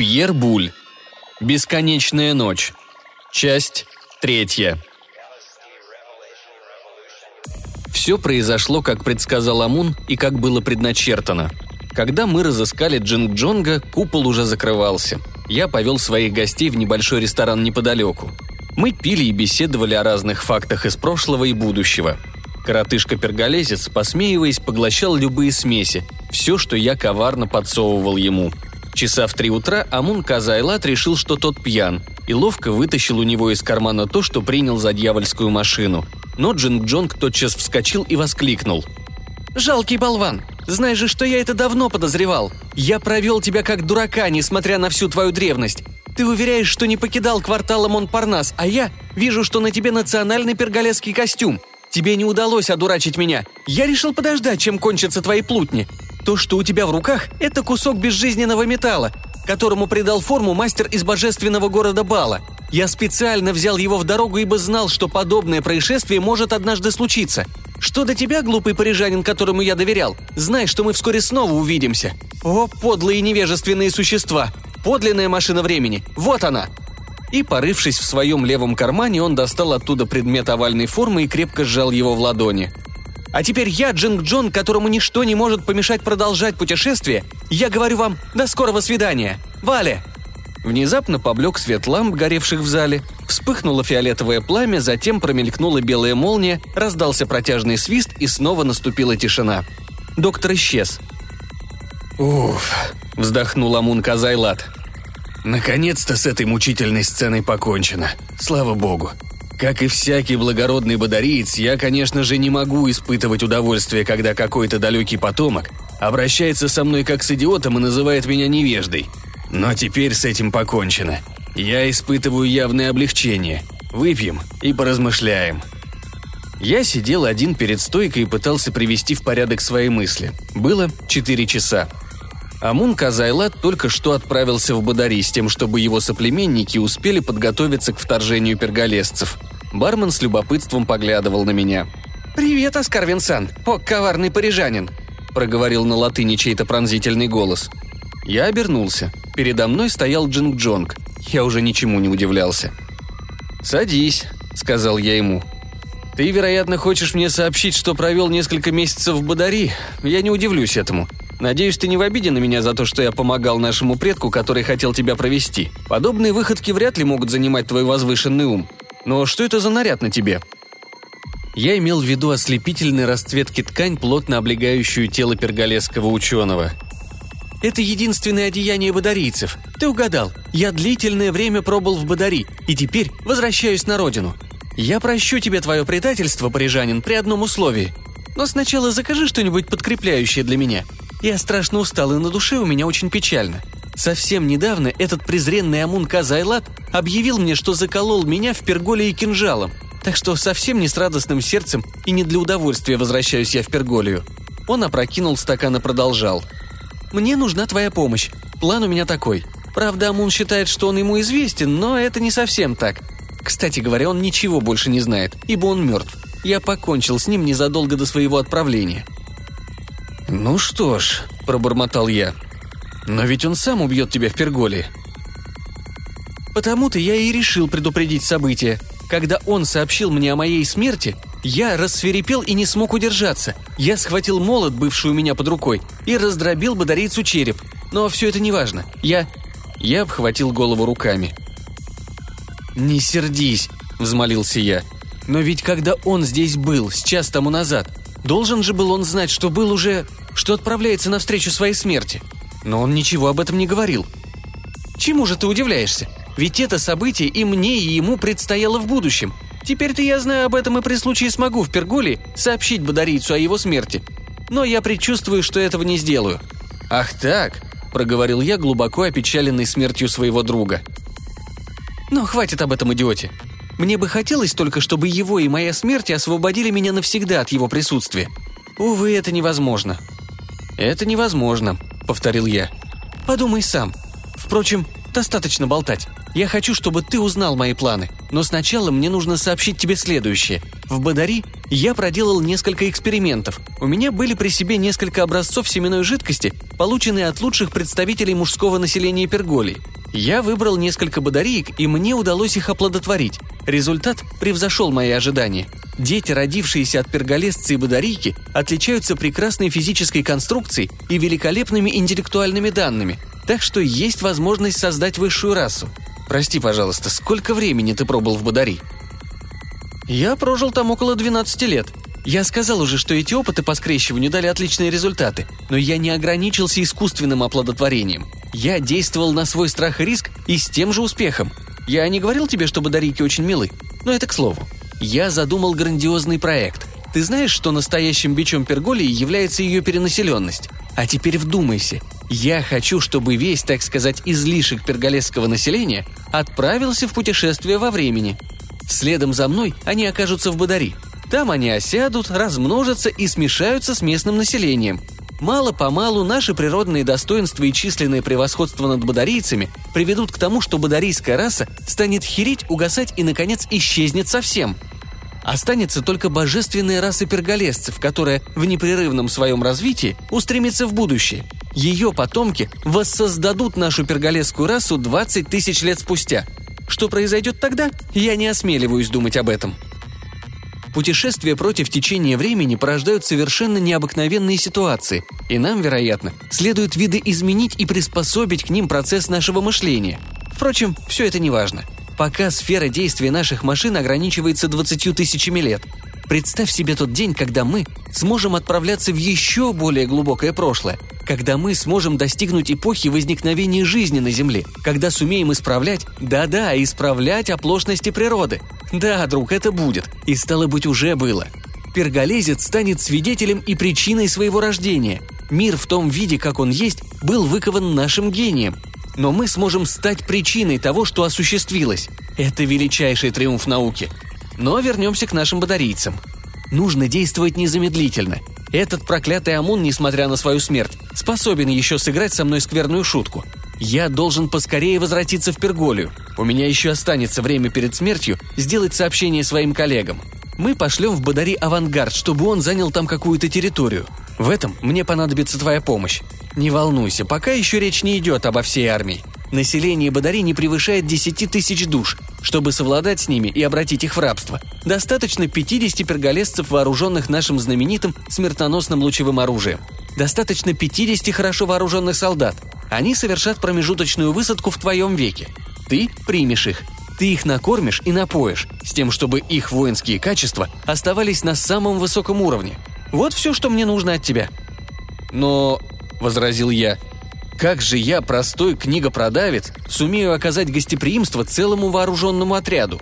Пьер Буль. Бесконечная ночь. Часть третья. Все произошло, как предсказал Амун и как было предначертано. Когда мы разыскали Джинг Джонга, купол уже закрывался. Я повел своих гостей в небольшой ресторан неподалеку. Мы пили и беседовали о разных фактах из прошлого и будущего. Коротышка-перголезец, посмеиваясь, поглощал любые смеси, все, что я коварно подсовывал ему. Часа в три утра Амун Казайлат решил, что тот пьян, и ловко вытащил у него из кармана то, что принял за дьявольскую машину. Но Джинг Джонг тотчас вскочил и воскликнул. «Жалкий болван! Знаешь же, что я это давно подозревал. Я провел тебя как дурака, несмотря на всю твою древность. Ты уверяешь, что не покидал квартала Монпарнас, а я вижу, что на тебе национальный перголесский костюм. Тебе не удалось одурачить меня. Я решил подождать, чем кончатся твои плутни. То, что у тебя в руках, это кусок безжизненного металла, которому придал форму мастер из божественного города Бала. Я специально взял его в дорогу, ибо знал, что подобное происшествие может однажды случиться. Что до тебя, глупый парижанин, которому я доверял, знай, что мы вскоре снова увидимся. О, подлые невежественные существа! Подлинная машина времени! Вот она!» И, порывшись в своем левом кармане, он достал оттуда предмет овальной формы и крепко сжал его в ладони. «А теперь я, Джинг Джон, которому ничто не может помешать продолжать путешествие, я говорю вам «до скорого свидания». Валя!» Внезапно поблек свет ламп, горевших в зале, вспыхнуло фиолетовое пламя, затем промелькнула белая молния, раздался протяжный свист и снова наступила тишина. Доктор исчез. «Уф», — вздохнул Амун Казайлат. «Наконец-то с этой мучительной сценой покончено. Слава богу. Как и всякий благородный бодариец, я, конечно же, не могу испытывать удовольствие, когда какой-то далекий потомок обращается со мной как с идиотом и называет меня невеждой. Но теперь с этим покончено. Я испытываю явное облегчение. Выпьем и поразмышляем». Я сидел один перед стойкой и пытался привести в порядок свои мысли. Было четыре часа. Амун Казайлат только что отправился в Бадари с тем, чтобы его соплеменники успели подготовиться к вторжению перголесцев. Бармен с любопытством поглядывал на меня. «Привет, Оскар Винсан! О, коварный парижанин!» – проговорил на латыни чей-то пронзительный голос. Я обернулся. Передо мной стоял Джинг Джонг. Я уже ничему не удивлялся. «Садись», – сказал я ему. «Ты, вероятно, хочешь мне сообщить, что провел несколько месяцев в Бадари. Я не удивлюсь этому. Надеюсь, ты не в обиде на меня за то, что я помогал нашему предку, который хотел тебя провести. Подобные выходки вряд ли могут занимать твой возвышенный ум. Но что это за наряд на тебе?» Я имел в виду ослепительной расцветки ткань, плотно облегающую тело перголесского ученого. «Это единственное одеяние бадарийцев. Ты угадал. Я длительное время пробыл в Бадари, и теперь возвращаюсь на родину. Я прощу тебе твое предательство, парижанин, при одном условии. Но сначала закажи что-нибудь подкрепляющее для меня. Я страшно устал, и на душе у меня очень печально. Совсем недавно этот презренный Амун Казайлат объявил мне, что заколол меня в перголии кинжалом. Так что совсем не с радостным сердцем и не для удовольствия возвращаюсь я в Перголию. Он опрокинул стакан и продолжал. «Мне нужна твоя помощь. План у меня такой. Правда, Амун считает, что он ему известен, но это не совсем так. Кстати говоря, он ничего больше не знает, ибо он мертв. Я покончил с ним незадолго до своего отправления. «Ну что ж», – пробормотал я. «Но ведь он сам убьет тебя в Перголе». Потому-то я и решил предупредить события. Когда он сообщил мне о моей смерти, я рассверепел и не смог удержаться. Я схватил молот, бывший у меня под рукой, и раздробил бодарийцу череп. Но все это не важно. Я... Я обхватил голову руками. «Не сердись», — взмолился я. «Но ведь когда он здесь был, с час тому назад, должен же был он знать, что был уже что отправляется навстречу своей смерти. Но он ничего об этом не говорил. Чему же ты удивляешься? Ведь это событие и мне, и ему предстояло в будущем. Теперь-то я знаю об этом и при случае смогу в Перголе сообщить Бодарийцу о его смерти. Но я предчувствую, что этого не сделаю. «Ах так!» – проговорил я, глубоко опечаленный смертью своего друга. «Но хватит об этом идиоте. Мне бы хотелось только, чтобы его и моя смерть освободили меня навсегда от его присутствия. Увы, это невозможно. «Это невозможно», — повторил я. «Подумай сам. Впрочем, достаточно болтать. Я хочу, чтобы ты узнал мои планы. Но сначала мне нужно сообщить тебе следующее. В Бадари я проделал несколько экспериментов. У меня были при себе несколько образцов семенной жидкости, полученные от лучших представителей мужского населения Перголии. Я выбрал несколько бадариек, и мне удалось их оплодотворить. Результат превзошел мои ожидания. Дети, родившиеся от перголесца и бадарийки, отличаются прекрасной физической конструкцией и великолепными интеллектуальными данными, так что есть возможность создать высшую расу. Прости, пожалуйста, сколько времени ты пробыл в Бадари?» «Я прожил там около 12 лет. Я сказал уже, что эти опыты по скрещиванию дали отличные результаты, но я не ограничился искусственным оплодотворением. Я действовал на свой страх и риск и с тем же успехом. Я не говорил тебе, что бадарийки очень милы, но это к слову. Я задумал грандиозный проект. Ты знаешь, что настоящим бичом Перголии является ее перенаселенность? А теперь вдумайся. Я хочу, чтобы весь, так сказать, излишек перголесского населения отправился в путешествие во времени. Следом за мной они окажутся в Бадари. Там они осядут, размножатся и смешаются с местным населением. Мало-помалу наши природные достоинства и численное превосходство над бадарийцами приведут к тому, что бадарийская раса станет херить, угасать и, наконец, исчезнет совсем. Останется только божественная раса перголесцев, которая в непрерывном своем развитии устремится в будущее. Ее потомки воссоздадут нашу перголесскую расу 20 тысяч лет спустя. Что произойдет тогда, я не осмеливаюсь думать об этом. Путешествия против течения времени порождают совершенно необыкновенные ситуации, и нам, вероятно, следует виды изменить и приспособить к ним процесс нашего мышления. Впрочем, все это не важно. Пока сфера действия наших машин ограничивается 20 тысячами лет. Представь себе тот день, когда мы сможем отправляться в еще более глубокое прошлое, когда мы сможем достигнуть эпохи возникновения жизни на Земле, когда сумеем исправлять, да-да, исправлять оплошности природы. Да, друг, это будет. И стало быть, уже было. Перголезец станет свидетелем и причиной своего рождения. Мир в том виде, как он есть, был выкован нашим гением. Но мы сможем стать причиной того, что осуществилось. Это величайший триумф науки. Но вернемся к нашим батарейцам. Нужно действовать незамедлительно. Этот проклятый Амун, несмотря на свою смерть, способен еще сыграть со мной скверную шутку. Я должен поскорее возвратиться в Перголию. У меня еще останется время перед смертью сделать сообщение своим коллегам. Мы пошлем в Бадари авангард, чтобы он занял там какую-то территорию. В этом мне понадобится твоя помощь. Не волнуйся, пока еще речь не идет обо всей армии. Население Бадари не превышает 10 тысяч душ. Чтобы совладать с ними и обратить их в рабство, достаточно 50 перголесцев, вооруженных нашим знаменитым смертоносным лучевым оружием. Достаточно 50 хорошо вооруженных солдат. Они совершат промежуточную высадку в твоем веке. Ты примешь их. Ты их накормишь и напоишь, с тем, чтобы их воинские качества оставались на самом высоком уровне. Вот все, что мне нужно от тебя». «Но...» – возразил я – как же я, простой книгопродавец, сумею оказать гостеприимство целому вооруженному отряду?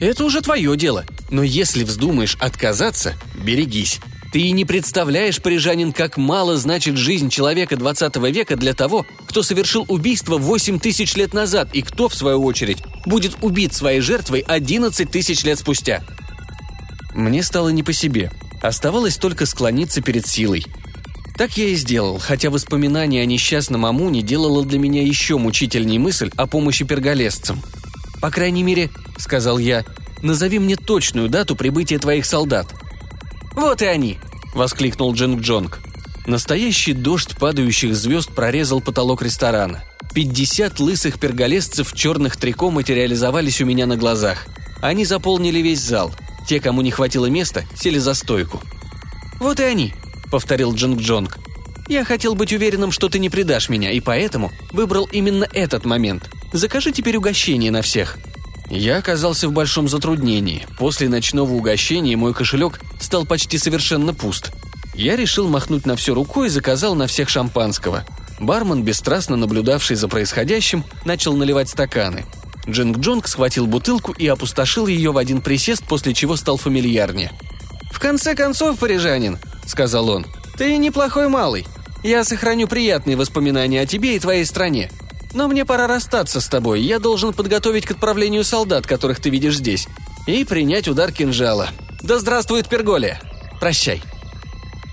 Это уже твое дело, но если вздумаешь отказаться, берегись. Ты и не представляешь, парижанин, как мало значит жизнь человека 20 века для того, кто совершил убийство 8 тысяч лет назад и кто, в свою очередь, будет убит своей жертвой 11 тысяч лет спустя. Мне стало не по себе. Оставалось только склониться перед силой. Так я и сделал, хотя воспоминание о несчастном Амуне делало для меня еще мучительней мысль о помощи перголесцам. «По крайней мере», — сказал я, — «назови мне точную дату прибытия твоих солдат». «Вот и они!» — воскликнул Джинг Джонг. Настоящий дождь падающих звезд прорезал потолок ресторана. Пятьдесят лысых перголесцев в черных трико материализовались у меня на глазах. Они заполнили весь зал. Те, кому не хватило места, сели за стойку. «Вот и они», — повторил Джинг Джонг. «Я хотел быть уверенным, что ты не предашь меня, и поэтому выбрал именно этот момент. Закажи теперь угощение на всех». Я оказался в большом затруднении. После ночного угощения мой кошелек стал почти совершенно пуст. Я решил махнуть на все рукой и заказал на всех шампанского. Бармен, бесстрастно наблюдавший за происходящим, начал наливать стаканы. Джинг Джонг схватил бутылку и опустошил ее в один присест, после чего стал фамильярнее. «В конце концов, парижанин», — сказал он. «Ты неплохой малый. Я сохраню приятные воспоминания о тебе и твоей стране. Но мне пора расстаться с тобой. Я должен подготовить к отправлению солдат, которых ты видишь здесь, и принять удар кинжала. Да здравствует Перголия! Прощай!»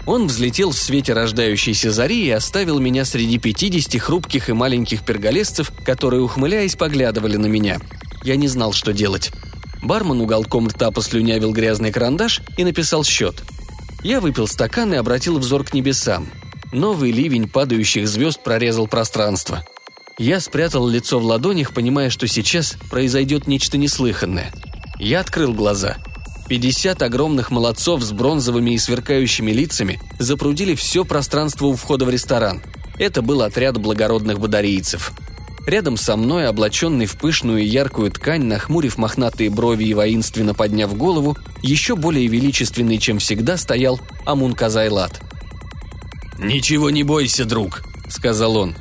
Он взлетел в свете рождающейся зари и оставил меня среди пятидесяти хрупких и маленьких перголесцев, которые, ухмыляясь, поглядывали на меня. Я не знал, что делать. Бармен уголком рта послюнявил грязный карандаш и написал счет. Я выпил стакан и обратил взор к небесам. Новый ливень падающих звезд прорезал пространство. Я спрятал лицо в ладонях, понимая, что сейчас произойдет нечто неслыханное. Я открыл глаза. 50 огромных молодцов с бронзовыми и сверкающими лицами запрудили все пространство у входа в ресторан. Это был отряд благородных бодарийцев – Рядом со мной, облаченный в пышную и яркую ткань, нахмурив мохнатые брови и воинственно подняв голову, еще более величественный, чем всегда, стоял Амун Казайлат. «Ничего не бойся, друг», — сказал он.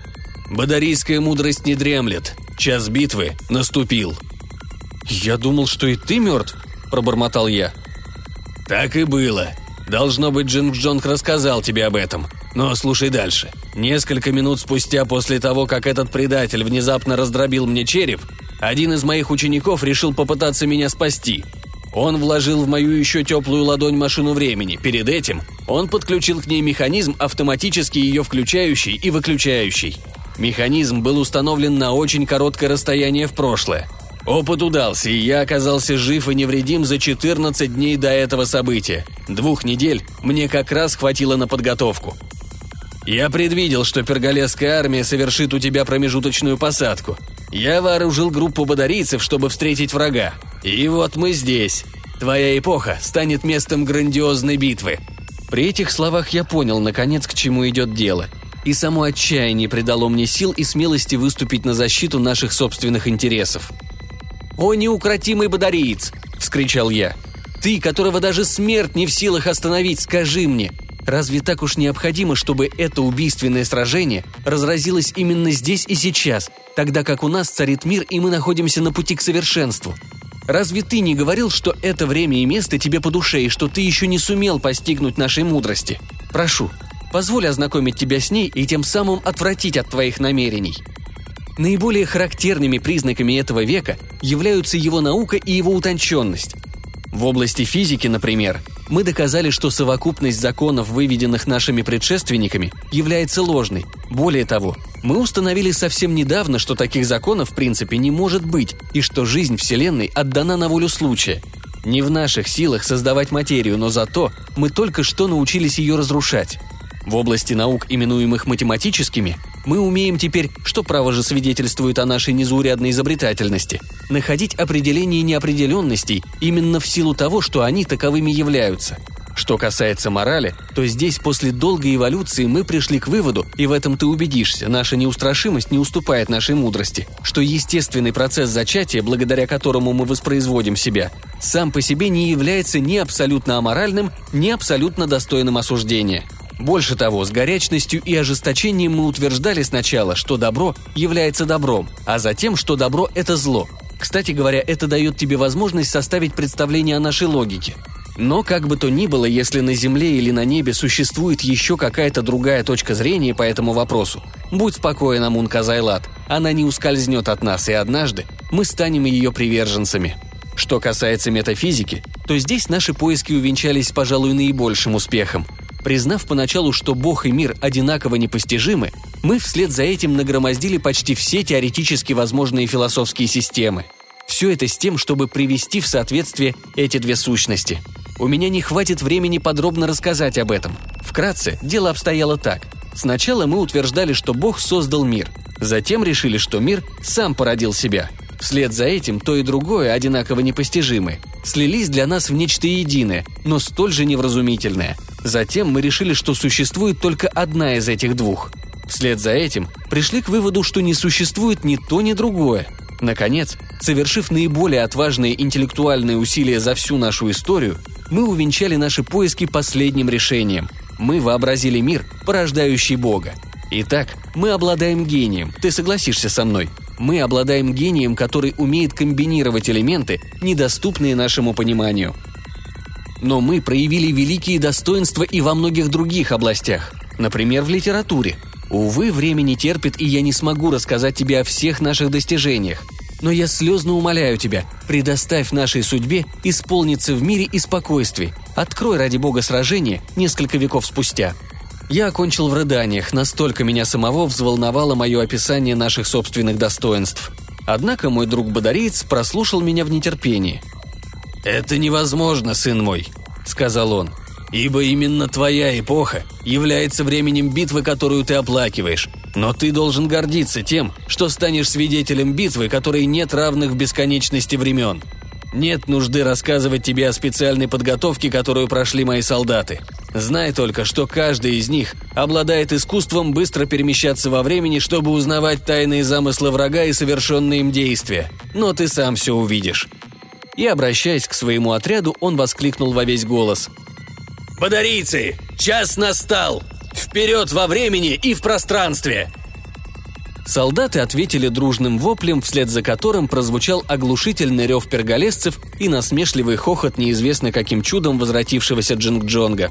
«Бадарийская мудрость не дремлет. Час битвы наступил». «Я думал, что и ты мертв», — пробормотал я. «Так и было. Должно быть, Джинг Джонг рассказал тебе об этом. Но слушай дальше. Несколько минут спустя после того, как этот предатель внезапно раздробил мне череп, один из моих учеников решил попытаться меня спасти. Он вложил в мою еще теплую ладонь машину времени. Перед этим он подключил к ней механизм, автоматически ее включающий и выключающий. Механизм был установлен на очень короткое расстояние в прошлое. Опыт удался, и я оказался жив и невредим за 14 дней до этого события. Двух недель мне как раз хватило на подготовку. Я предвидел, что перголесская армия совершит у тебя промежуточную посадку. Я вооружил группу бодарийцев, чтобы встретить врага. И вот мы здесь. Твоя эпоха станет местом грандиозной битвы». При этих словах я понял, наконец, к чему идет дело. И само отчаяние придало мне сил и смелости выступить на защиту наших собственных интересов. «О, неукротимый бодариец!» – вскричал я. «Ты, которого даже смерть не в силах остановить, скажи мне, Разве так уж необходимо, чтобы это убийственное сражение разразилось именно здесь и сейчас, тогда как у нас царит мир и мы находимся на пути к совершенству? Разве ты не говорил, что это время и место тебе по душе и что ты еще не сумел постигнуть нашей мудрости? Прошу, позволь ознакомить тебя с ней и тем самым отвратить от твоих намерений. Наиболее характерными признаками этого века являются его наука и его утонченность. В области физики, например, мы доказали, что совокупность законов, выведенных нашими предшественниками, является ложной. Более того, мы установили совсем недавно, что таких законов в принципе не может быть, и что жизнь Вселенной отдана на волю случая. Не в наших силах создавать материю, но зато мы только что научились ее разрушать. В области наук, именуемых математическими, мы умеем теперь, что право же свидетельствует о нашей незаурядной изобретательности, находить определение неопределенностей именно в силу того, что они таковыми являются. Что касается морали, то здесь после долгой эволюции мы пришли к выводу, и в этом ты убедишься, наша неустрашимость не уступает нашей мудрости, что естественный процесс зачатия, благодаря которому мы воспроизводим себя, сам по себе не является ни абсолютно аморальным, ни абсолютно достойным осуждения – больше того, с горячностью и ожесточением мы утверждали сначала, что добро является добром, а затем, что добро – это зло. Кстати говоря, это дает тебе возможность составить представление о нашей логике. Но как бы то ни было, если на Земле или на небе существует еще какая-то другая точка зрения по этому вопросу, будь спокоен, Амун Казайлат, она не ускользнет от нас, и однажды мы станем ее приверженцами. Что касается метафизики, то здесь наши поиски увенчались, пожалуй, наибольшим успехом – Признав поначалу, что Бог и мир одинаково непостижимы, мы вслед за этим нагромоздили почти все теоретически возможные философские системы. Все это с тем, чтобы привести в соответствие эти две сущности. У меня не хватит времени подробно рассказать об этом. Вкратце, дело обстояло так. Сначала мы утверждали, что Бог создал мир. Затем решили, что мир сам породил себя – Вслед за этим то и другое, одинаково непостижимые, слились для нас в нечто единое, но столь же невразумительное. Затем мы решили, что существует только одна из этих двух. Вслед за этим пришли к выводу, что не существует ни то, ни другое. Наконец, совершив наиболее отважные интеллектуальные усилия за всю нашу историю, мы увенчали наши поиски последним решением. Мы вообразили мир, порождающий Бога. Итак, мы обладаем гением, ты согласишься со мной – мы обладаем гением, который умеет комбинировать элементы, недоступные нашему пониманию. Но мы проявили великие достоинства и во многих других областях, например, в литературе. Увы, время не терпит, и я не смогу рассказать тебе о всех наших достижениях. Но я слезно умоляю тебя, предоставь нашей судьбе исполниться в мире и спокойствии. Открой ради бога сражение несколько веков спустя. Я окончил в рыданиях, настолько меня самого взволновало мое описание наших собственных достоинств. Однако мой друг-бодариец прослушал меня в нетерпении. «Это невозможно, сын мой», — сказал он, — «ибо именно твоя эпоха является временем битвы, которую ты оплакиваешь. Но ты должен гордиться тем, что станешь свидетелем битвы, которой нет равных в бесконечности времен. Нет нужды рассказывать тебе о специальной подготовке, которую прошли мои солдаты. Знай только, что каждый из них обладает искусством быстро перемещаться во времени, чтобы узнавать тайные замыслы врага и совершенные им действия. Но ты сам все увидишь. И, обращаясь к своему отряду, он воскликнул во весь голос. «Подарийцы! Час настал! Вперед во времени и в пространстве! Солдаты ответили дружным воплем, вслед за которым прозвучал оглушительный рев перголесцев и насмешливый хохот неизвестно каким чудом возвратившегося Джинг-Джонга.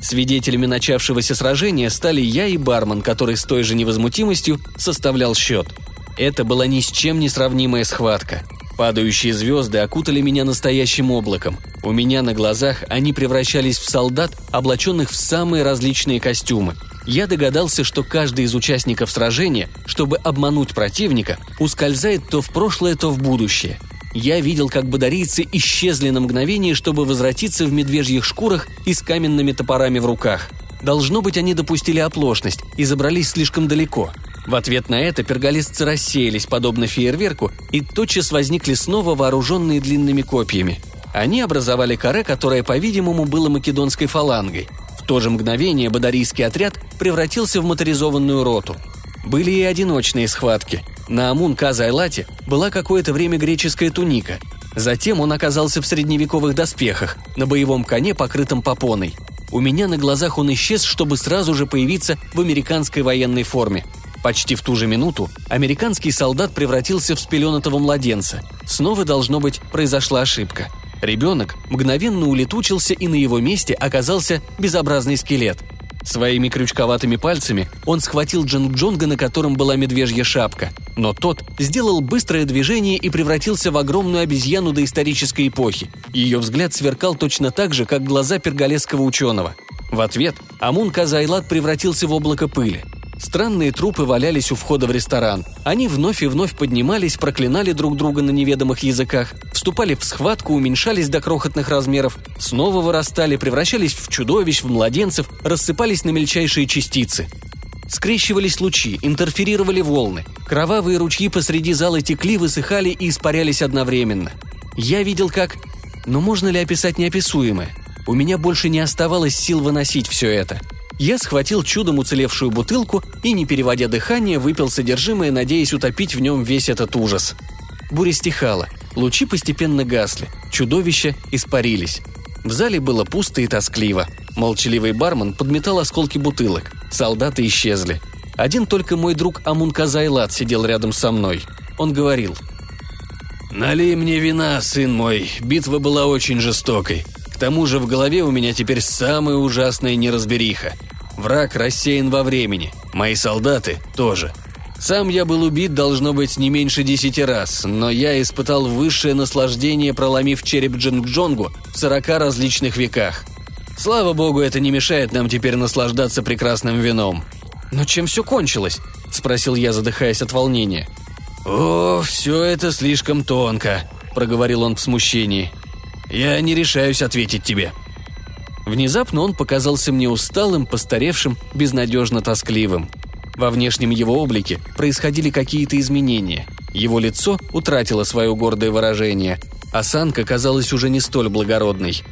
Свидетелями начавшегося сражения стали я и бармен, который с той же невозмутимостью составлял счет. Это была ни с чем не сравнимая схватка. Падающие звезды окутали меня настоящим облаком. У меня на глазах они превращались в солдат, облаченных в самые различные костюмы – я догадался, что каждый из участников сражения, чтобы обмануть противника, ускользает то в прошлое, то в будущее. Я видел, как бодарийцы исчезли на мгновение, чтобы возвратиться в медвежьих шкурах и с каменными топорами в руках. Должно быть, они допустили оплошность и забрались слишком далеко. В ответ на это перголесцы рассеялись, подобно фейерверку, и тотчас возникли снова вооруженные длинными копьями. Они образовали каре, которое, по-видимому, было македонской фалангой. В то же мгновение бадарийский отряд превратился в моторизованную роту. Были и одиночные схватки. На Амун Казайлате была какое-то время греческая туника. Затем он оказался в средневековых доспехах, на боевом коне, покрытом попоной. У меня на глазах он исчез, чтобы сразу же появиться в американской военной форме. Почти в ту же минуту американский солдат превратился в спеленатого младенца. Снова, должно быть, произошла ошибка – Ребенок мгновенно улетучился, и на его месте оказался безобразный скелет. Своими крючковатыми пальцами он схватил Джинг-Джонга, на котором была медвежья шапка. Но тот сделал быстрое движение и превратился в огромную обезьяну доисторической эпохи. Ее взгляд сверкал точно так же, как глаза перголесского ученого. В ответ Амун Казайлат превратился в облако пыли. Странные трупы валялись у входа в ресторан. Они вновь и вновь поднимались, проклинали друг друга на неведомых языках, вступали в схватку, уменьшались до крохотных размеров, снова вырастали, превращались в чудовищ, в младенцев, рассыпались на мельчайшие частицы. Скрещивались лучи, интерферировали волны. Кровавые ручьи посреди зала текли, высыхали и испарялись одновременно. Я видел как... Но можно ли описать неописуемое? У меня больше не оставалось сил выносить все это – я схватил чудом уцелевшую бутылку и, не переводя дыхание, выпил содержимое, надеясь утопить в нем весь этот ужас. Буря стихала, лучи постепенно гасли, чудовища испарились. В зале было пусто и тоскливо. Молчаливый бармен подметал осколки бутылок. Солдаты исчезли. Один только мой друг Амун Казайлат сидел рядом со мной. Он говорил. «Налей мне вина, сын мой. Битва была очень жестокой тому же в голове у меня теперь самая ужасная неразбериха. Враг рассеян во времени, мои солдаты тоже. Сам я был убит, должно быть, не меньше десяти раз, но я испытал высшее наслаждение, проломив череп Джинг-Джонгу в сорока различных веках. Слава богу, это не мешает нам теперь наслаждаться прекрасным вином. «Но чем все кончилось?» – спросил я, задыхаясь от волнения. «О, все это слишком тонко», – проговорил он в смущении. Я не решаюсь ответить тебе». Внезапно он показался мне усталым, постаревшим, безнадежно тоскливым. Во внешнем его облике происходили какие-то изменения. Его лицо утратило свое гордое выражение. Осанка казалась уже не столь благородной.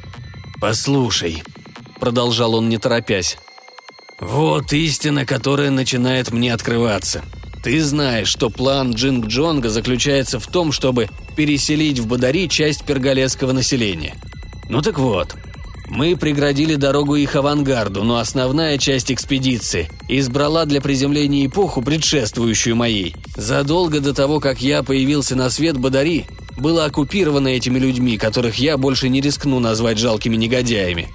«Послушай», — продолжал он не торопясь, — «вот истина, которая начинает мне открываться. Ты знаешь, что план Джинг Джонга заключается в том, чтобы переселить в Бадари часть перголесского населения. Ну так вот, мы преградили дорогу их авангарду, но основная часть экспедиции избрала для приземления эпоху, предшествующую моей. Задолго до того, как я появился на свет Бадари, было оккупировано этими людьми, которых я больше не рискну назвать жалкими негодяями.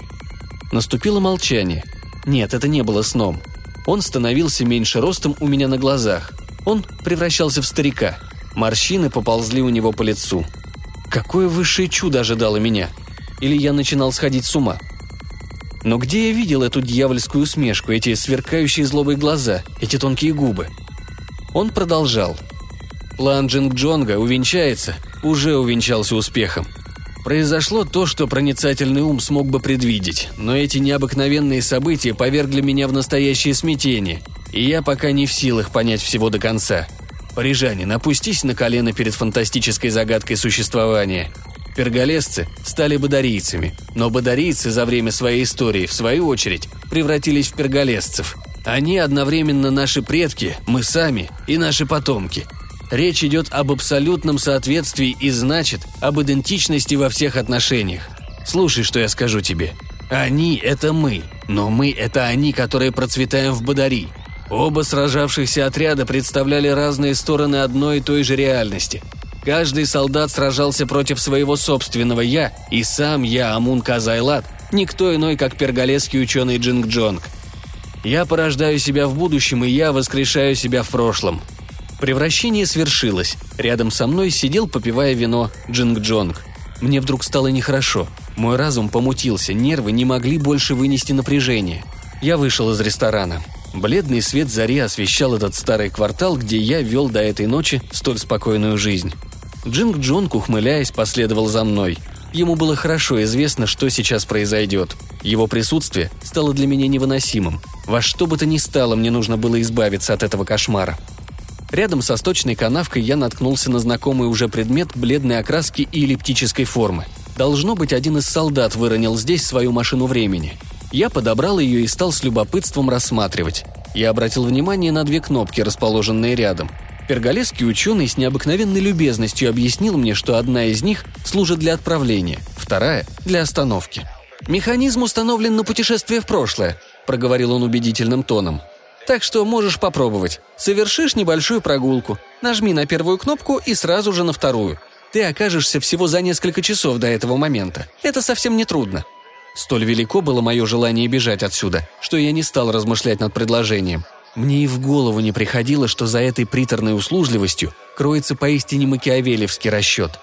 Наступило молчание. Нет, это не было сном. Он становился меньше ростом у меня на глазах. Он превращался в старика. Морщины поползли у него по лицу. Какое высшее чудо ожидало меня? Или я начинал сходить с ума? Но где я видел эту дьявольскую усмешку, эти сверкающие злобой глаза, эти тонкие губы? Он продолжал. План Джинг Джонга увенчается, уже увенчался успехом. Произошло то, что проницательный ум смог бы предвидеть, но эти необыкновенные события повергли меня в настоящее смятение, и я пока не в силах понять всего до конца. Парижане, напустись на колено перед фантастической загадкой существования. Перголесцы стали бодарийцами, но бодарийцы за время своей истории, в свою очередь, превратились в перголесцев. Они одновременно наши предки, мы сами и наши потомки – Речь идет об абсолютном соответствии и значит об идентичности во всех отношениях. Слушай, что я скажу тебе. Они – это мы, но мы – это они, которые процветаем в Бадари. Оба сражавшихся отряда представляли разные стороны одной и той же реальности. Каждый солдат сражался против своего собственного «я», и сам я, Амун Казайлат, никто иной, как перголесский ученый Джинг Джонг. Я порождаю себя в будущем, и я воскрешаю себя в прошлом. Превращение свершилось. Рядом со мной сидел, попивая вино, Джинг-Джонг. Мне вдруг стало нехорошо. Мой разум помутился, нервы не могли больше вынести напряжение. Я вышел из ресторана. Бледный свет зари освещал этот старый квартал, где я вел до этой ночи столь спокойную жизнь. Джинг Джонг, ухмыляясь, последовал за мной. Ему было хорошо известно, что сейчас произойдет. Его присутствие стало для меня невыносимым. Во что бы то ни стало, мне нужно было избавиться от этого кошмара. Рядом со сточной канавкой я наткнулся на знакомый уже предмет бледной окраски и эллиптической формы. Должно быть, один из солдат выронил здесь свою машину времени. Я подобрал ее и стал с любопытством рассматривать. Я обратил внимание на две кнопки, расположенные рядом. Перголесский ученый с необыкновенной любезностью объяснил мне, что одна из них служит для отправления, вторая – для остановки. «Механизм установлен на путешествие в прошлое», – проговорил он убедительным тоном – так что можешь попробовать. Совершишь небольшую прогулку. Нажми на первую кнопку и сразу же на вторую. Ты окажешься всего за несколько часов до этого момента. Это совсем не трудно. Столь велико было мое желание бежать отсюда, что я не стал размышлять над предложением. Мне и в голову не приходило, что за этой приторной услужливостью кроется поистине макиавелевский расчет.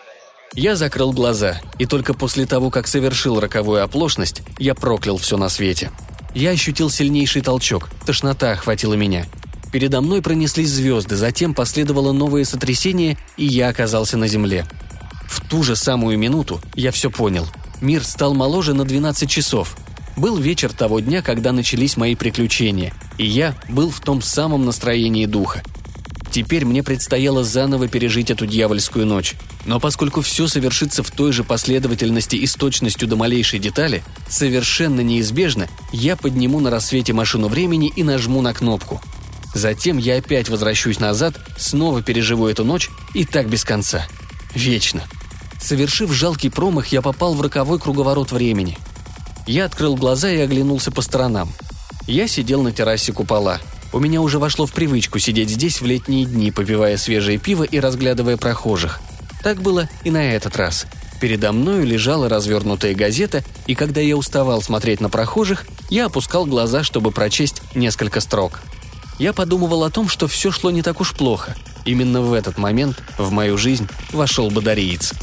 Я закрыл глаза, и только после того, как совершил роковую оплошность, я проклял все на свете. Я ощутил сильнейший толчок, тошнота охватила меня. Передо мной пронеслись звезды, затем последовало новое сотрясение, и я оказался на земле. В ту же самую минуту я все понял. Мир стал моложе на 12 часов. Был вечер того дня, когда начались мои приключения, и я был в том самом настроении духа. Теперь мне предстояло заново пережить эту дьявольскую ночь. Но поскольку все совершится в той же последовательности и с точностью до малейшей детали, совершенно неизбежно я подниму на рассвете машину времени и нажму на кнопку. Затем я опять возвращусь назад, снова переживу эту ночь и так без конца. Вечно. Совершив жалкий промах, я попал в роковой круговорот времени. Я открыл глаза и оглянулся по сторонам. Я сидел на террасе купола – у меня уже вошло в привычку сидеть здесь в летние дни, попивая свежее пиво и разглядывая прохожих. Так было и на этот раз. Передо мною лежала развернутая газета, и когда я уставал смотреть на прохожих, я опускал глаза, чтобы прочесть несколько строк. Я подумывал о том, что все шло не так уж плохо. Именно в этот момент в мою жизнь вошел Бодариец –